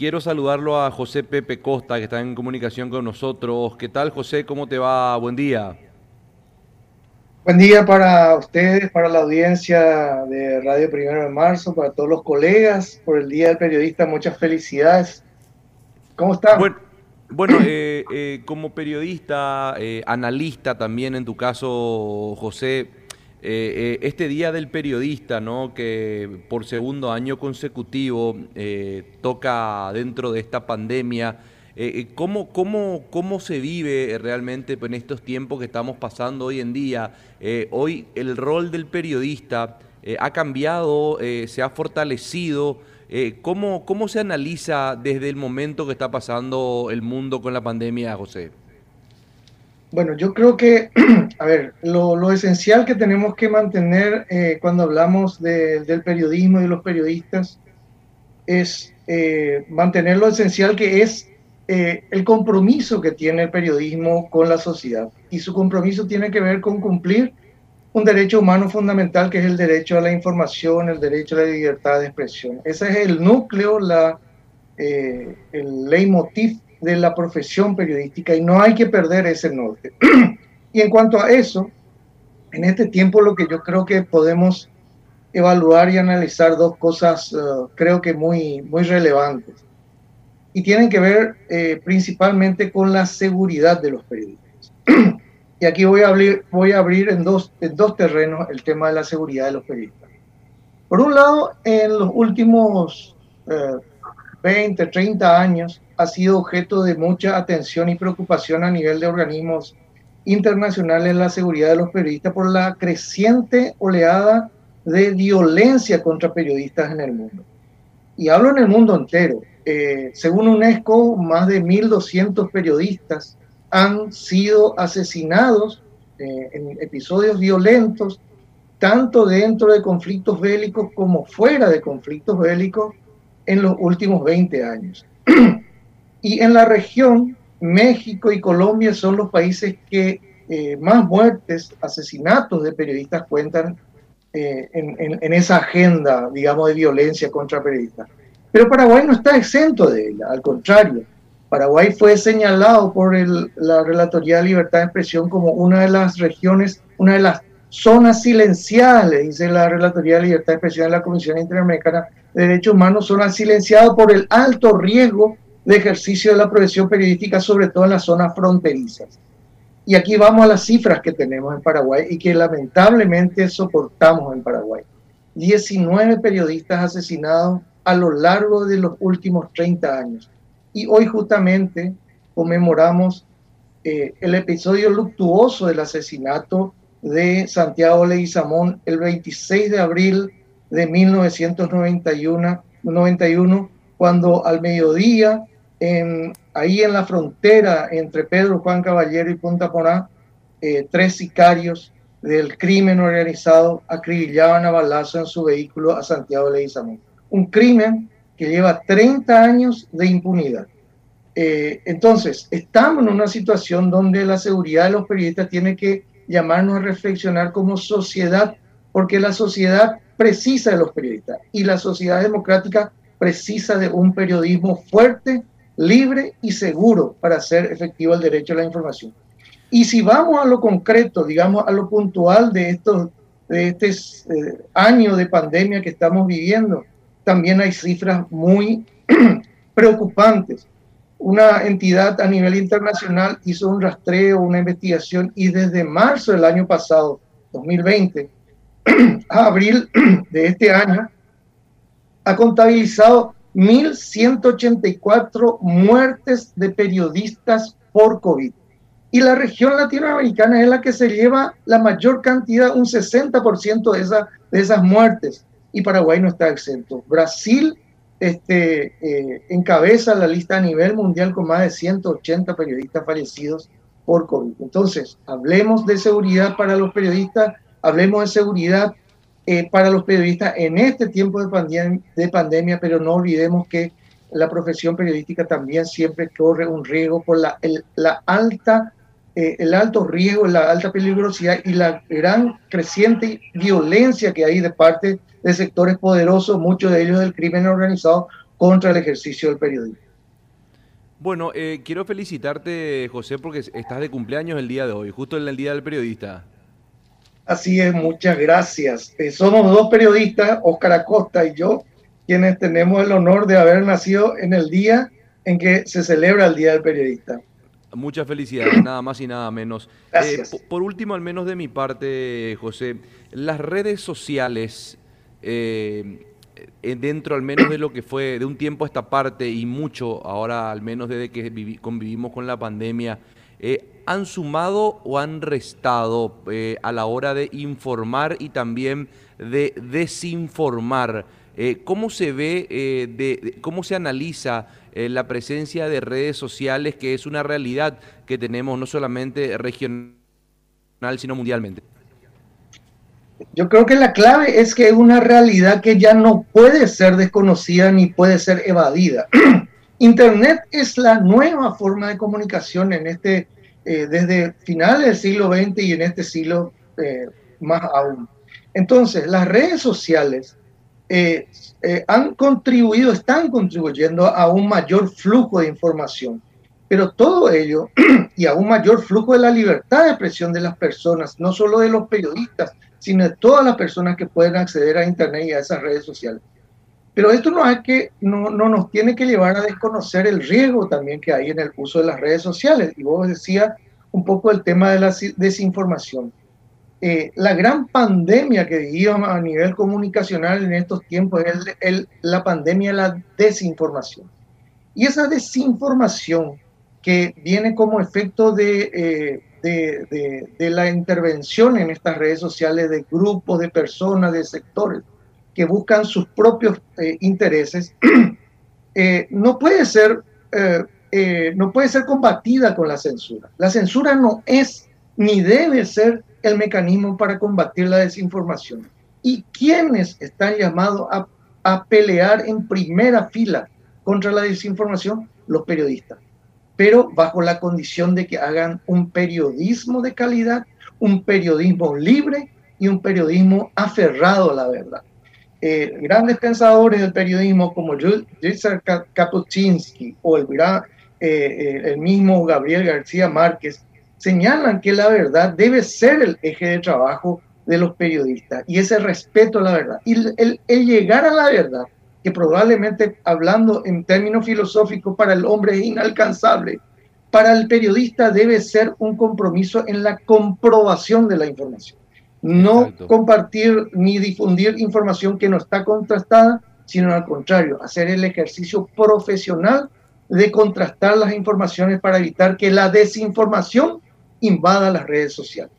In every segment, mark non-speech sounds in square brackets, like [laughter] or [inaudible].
quiero saludarlo a José Pepe Costa, que está en comunicación con nosotros. ¿Qué tal, José? ¿Cómo te va? Buen día. Buen día para ustedes, para la audiencia de Radio Primero de Marzo, para todos los colegas, por el Día del Periodista, muchas felicidades. ¿Cómo están? Bueno, eh, eh, como periodista, eh, analista también en tu caso, José, este Día del Periodista, ¿no? que por segundo año consecutivo toca dentro de esta pandemia, ¿cómo, cómo, ¿cómo se vive realmente en estos tiempos que estamos pasando hoy en día? hoy el rol del periodista ha cambiado, se ha fortalecido. Eh, ¿cómo, ¿Cómo se analiza desde el momento que está pasando el mundo con la pandemia, José? Bueno, yo creo que, [clears throat] a ver, lo, esencial que tenemos que mantener eh, cuando hablamos del periodismo y de los periodistas es eh, mantener lo esencial que es el compromiso que tiene el periodismo con la sociedad. Y su compromiso tiene que ver con cumplir un derecho humano fundamental que es el derecho a la información, el derecho a la libertad de expresión. Ese es el núcleo, la, eh, el leitmotiv de la profesión periodística y no hay que perder ese norte. [clears throat] y en cuanto a eso, en este tiempo lo que yo creo que podemos evaluar y analizar dos cosas, uh, creo que muy, muy relevantes. Y tienen que ver eh, principalmente con la seguridad de los periodistas. [clears throat] Y aquí voy a abrir, voy a abrir en, dos, en dos terrenos el tema de la seguridad de los periodistas. Por un lado, en los últimos 20, eh, 30 años ha sido objeto de mucha atención y preocupación a nivel de organismos internacionales la seguridad de los periodistas por la creciente oleada de violencia contra periodistas en el mundo. Y hablo en el mundo entero. Eh, según UNESCO, más de 1.200 periodistas han sido asesinados eh, en episodios violentos, tanto dentro de conflictos bélicos como fuera de conflictos bélicos en los últimos 20 años. [clears throat] y en la región, México y Colombia son los países que eh, más muertes, asesinatos de periodistas cuentan eh, en, en, esa agenda, digamos, de violencia contra periodistas. Pero Paraguay no está exento de ella, al contrario. Paraguay fue señalado por la Relatoría de Libertad de Expresión como una de las regiones, una de las zonas silenciadas, le dice la Relatoría de Libertad de Expresión de la Comisión Interamericana de Derechos Humanos, zonas silenciadas por el alto riesgo de ejercicio de la profesión periodística, sobre todo en las zonas fronterizas. Y aquí vamos a las cifras que tenemos en Paraguay y que lamentablemente soportamos en Paraguay. 19 periodistas asesinados a lo largo de los últimos 30 años y hoy justamente conmemoramos eh, el episodio luctuoso del asesinato de Santiago Leguizamón el 26 de abril de 1991, 91, cuando al mediodía, ahí en la frontera entre Pedro Juan Caballero y Punta Poná, eh, tres sicarios del crimen organizado acribillaban a balazo en su vehículo a Santiago Leguizamón. Un crimen que lleva 30 años de impunidad. Eh, entonces, estamos en una situación donde la seguridad de los periodistas tiene que llamarnos a reflexionar como sociedad, porque la sociedad precisa de los periodistas y la sociedad democrática precisa de un periodismo fuerte, libre y seguro para hacer efectivo el derecho a la información. Y si vamos a lo concreto, digamos a lo puntual de estos de este eh, año de pandemia que estamos viviendo, también hay cifras muy [clears throat] preocupantes. Una entidad a nivel internacional hizo un rastreo, una investigación y desde marzo del año pasado, 2020, a abril [clears throat] de este año, ha contabilizado 1.184 muertes de periodistas por COVID. Y la región latinoamericana es la que se lleva la mayor cantidad, un 60% de, esa, de esas muertes y Paraguay no está exento. Brasil este, eh, encabeza la lista a nivel mundial con más de 180 periodistas fallecidos por COVID. Entonces, hablemos de seguridad para los periodistas, hablemos de seguridad eh, para los periodistas en este tiempo de, pandemia, de pandemia, pero no olvidemos que la profesión periodística también siempre corre un riesgo por la, la alta eh, el alto riesgo, la alta peligrosidad y la gran creciente violencia que hay de parte de sectores poderosos, muchos de ellos del crimen organizado, contra el ejercicio del periodismo. Bueno, eh, quiero felicitarte, José, porque estás de cumpleaños el día de hoy, justo en el Día del Periodista. Así es, muchas gracias. Eh, somos dos periodistas, Óscar Acosta y yo, quienes tenemos el honor de haber nacido en el día en que se celebra el Día del Periodista. Muchas felicidades, [clears throat] nada más y nada menos. Eh, por último, al menos de mi parte, José, las redes sociales eh, dentro al menos de lo que fue de un tiempo a esta parte y mucho ahora al menos desde que convivimos con la pandemia, eh, han sumado o han restado eh, a la hora de informar y también de desinformar. ¿Cómo se ve, de, cómo se analiza la presencia de redes sociales, que es una realidad que tenemos no solamente regional, sino mundialmente? Yo creo que la clave es que es una realidad que ya no puede ser desconocida ni puede ser evadida. [clears throat] Internet es la nueva forma de comunicación en este, eh, desde finales del siglo XX y en este siglo eh, más aún. Entonces, las redes sociales eh, han contribuido, están contribuyendo a un mayor flujo de información, pero todo ello [clears throat] y a un mayor flujo de la libertad de expresión de las personas, no solo de los periodistas, sino de todas las personas que pueden acceder a Internet y a esas redes sociales. Pero esto no, es que, no, no nos tiene que llevar a desconocer el riesgo también que hay en el uso de las redes sociales. Y vos decías un poco el tema de la desinformación. Eh, la gran pandemia que vivimos a nivel comunicacional en estos tiempos es el, la pandemia de la desinformación. Y esa desinformación que viene como efecto de, eh, de, la intervención en estas redes sociales de grupos, de personas, de sectores que buscan sus propios eh, intereses, [clears throat] eh, no, puede ser, eh, no puede ser combatida con la censura. La censura no es ni debe ser el mecanismo para combatir la desinformación. ¿Y quiénes están llamados a, a pelear en primera fila contra la desinformación? Los periodistas pero bajo la condición de que hagan un periodismo de calidad, un periodismo libre y un periodismo aferrado a la verdad. Eh, grandes pensadores del periodismo como Richard Kapuscinski o el, eh, eh, el mismo Gabriel García Márquez señalan que la verdad debe ser el eje de trabajo de los periodistas y ese respeto a la verdad. Y el llegar a la verdad que probablemente hablando en términos filosóficos para el hombre es inalcanzable, para el periodista debe ser un compromiso en la comprobación de la información. No compartir ni difundir información que no está contrastada, sino al contrario, hacer el ejercicio profesional de contrastar las informaciones para evitar que la desinformación invada las redes sociales.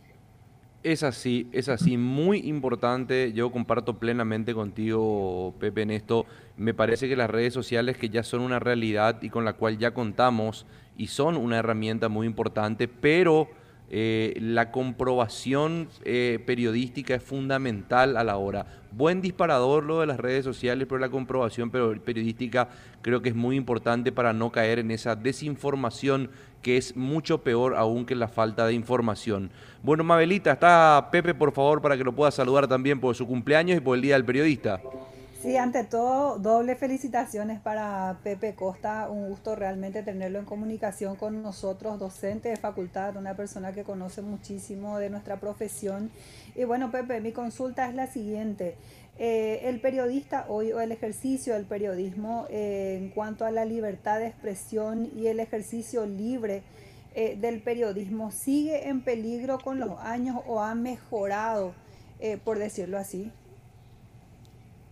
Es así, es así, muy importante. Yo comparto plenamente contigo, Pepe, en esto. Me parece que las redes sociales que ya son una realidad y con la cual ya contamos y son una herramienta muy importante, pero eh, la comprobación eh, periodística es fundamental a la hora. Buen disparador lo de las redes sociales, pero la comprobación periodística creo que es muy importante para no caer en esa desinformación que es mucho peor aún que la falta de información. Bueno, Mabelita, está Pepe, por favor, para que lo pueda saludar también por su cumpleaños y por el Día del Periodista. Sí, ante todo, doble felicitaciones para Pepe Costa. Un gusto realmente tenerlo en comunicación con nosotros, docente de facultad, una persona que conoce muchísimo de nuestra profesión. Y bueno, Pepe, mi consulta es la siguiente. Eh, el periodista hoy, o el ejercicio del periodismo eh, en cuanto a la libertad de expresión y el ejercicio libre eh, del periodismo, ¿sigue en peligro con los años o ha mejorado, por decirlo así?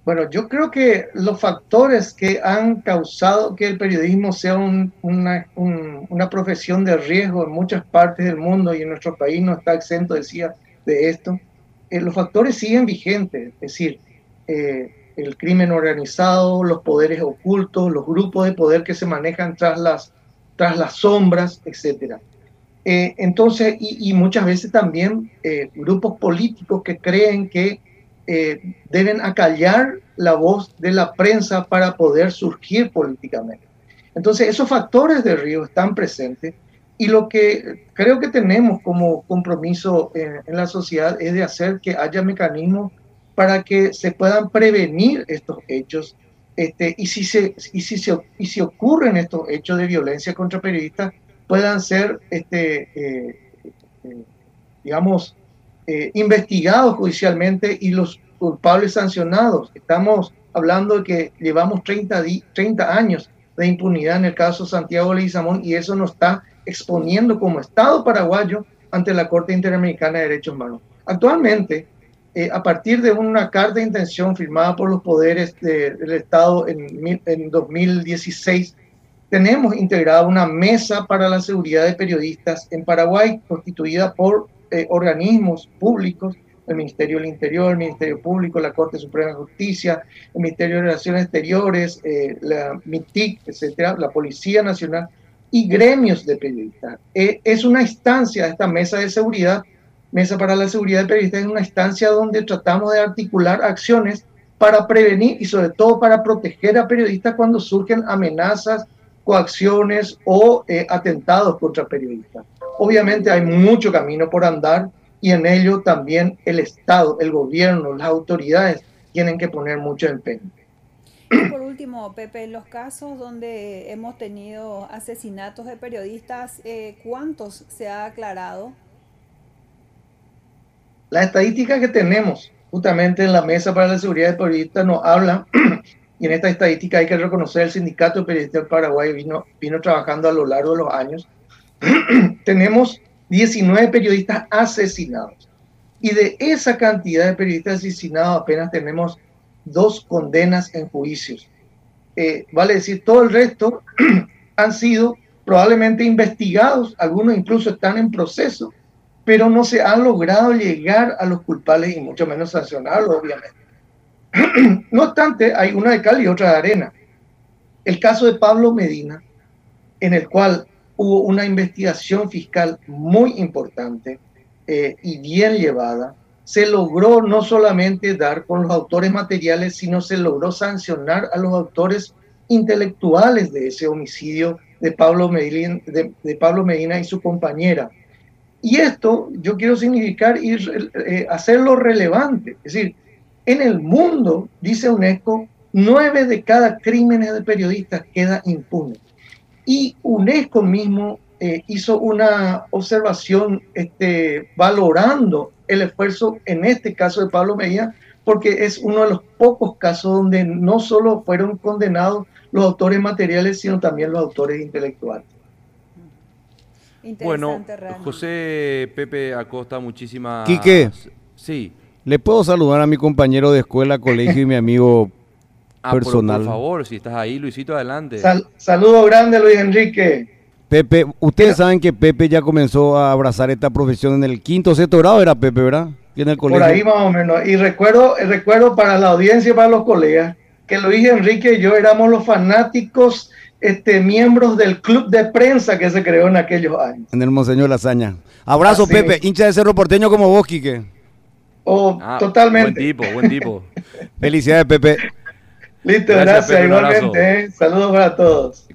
Bueno, yo creo que los factores que han causado que el periodismo sea una, una, profesión de riesgo en muchas partes del mundo y en nuestro país no está exento, decía, de esto, eh, los factores siguen vigentes, es decir, eh, el crimen organizado, los poderes ocultos, los grupos de poder que se manejan tras las, tras las sombras, etc. Eh, entonces, y, y, muchas veces también grupos políticos que creen que eh, deben acallar la voz de la prensa para poder surgir políticamente. Entonces, esos factores de río están presentes y lo que creo que tenemos como compromiso en, la sociedad es de hacer que haya mecanismos para que se puedan prevenir estos hechos este, y, si se, y, si se, y si ocurren estos hechos de violencia contra periodistas, puedan ser, este, eh, eh, digamos, eh, investigados judicialmente y los culpables sancionados. Estamos hablando de que llevamos 30, 30 años de impunidad en el caso Santiago Leguizamón y eso nos está exponiendo como Estado paraguayo ante la Corte Interamericana de Derechos Humanos. Actualmente, eh, a partir de una carta de intención firmada por los poderes del Estado en, en 2016, tenemos integrada una mesa para la seguridad de periodistas en Paraguay, constituida por eh, organismos públicos, el Ministerio del Interior, el Ministerio Público, la Corte Suprema de Justicia, el Ministerio de Relaciones Exteriores, eh, la MITIC, etcétera, la Policía Nacional y gremios de periodistas. es una instancia, esta mesa de seguridad, Mesa para la Seguridad de Periodistas, es una instancia donde tratamos de articular acciones para prevenir y sobre todo para proteger a periodistas cuando surgen amenazas, coacciones o eh, atentados contra periodistas. Obviamente hay mucho camino por andar y en ello también el Estado, el gobierno, las autoridades tienen que poner mucho empeño. Y por último, Pepe, en los casos donde hemos tenido asesinatos de periodistas, eh, ¿cuántos se ha aclarado? La estadística que tenemos justamente en la Mesa para la Seguridad de Periodistas nos habla, [clears throat] y en esta estadística hay que reconocer el Sindicato de Periodistas del Paraguay vino, vino trabajando a lo largo de los años, [clears throat] tenemos 19 periodistas asesinados. Y de esa cantidad de periodistas asesinados apenas tenemos dos condenas en juicios. Eh, vale decir, todo el resto [clears throat] han sido probablemente investigados, algunos incluso están en proceso pero no se ha logrado llegar a los culpables y mucho menos sancionarlos, obviamente. [clears throat] no obstante, hay una de cal y otra de arena. El caso de Pablo Medina, en el cual hubo una investigación fiscal muy importante eh, y bien llevada, se logró no solamente dar con los autores materiales, sino se logró sancionar a los autores intelectuales de ese homicidio de Pablo Medina, de Pablo Medina y su compañera. Y esto yo quiero significar y eh, hacerlo relevante. Es decir, en el mundo, dice UNESCO, nueve de cada crímenes de periodistas queda impune. Y UNESCO mismo eh, hizo una observación este, valorando el esfuerzo, en este caso de Pablo Medina, porque es uno de los pocos casos donde no solo fueron condenados los autores materiales, sino también los autores intelectuales. Bueno, José Pepe Acosta, muchísimas... Quique. Sí. ¿Le puedo saludar a mi compañero de escuela, colegio y mi amigo ah, personal? por favor, si estás ahí, Luisito, adelante. saludo grande, Luis Enrique. Pepe, ustedes saben que Pepe ya comenzó a abrazar esta profesión en el quinto, sexto grado, era Pepe, ¿verdad? En el colegio. Por ahí más o menos. Y recuerdo, recuerdo para la audiencia y para los colegas que Luis Enrique y yo éramos los fanáticos este, miembros del club de prensa que se creó en aquellos años. En el Monseñor Lazaña. Abrazo, Pepe, hincha de Cerro Porteño como vos, Quique. Oh, ah, totalmente. Buen tipo, buen tipo. [laughs] Felicidades, Pepe. Listo, gracias, igualmente. ¿eh? Saludos para todos.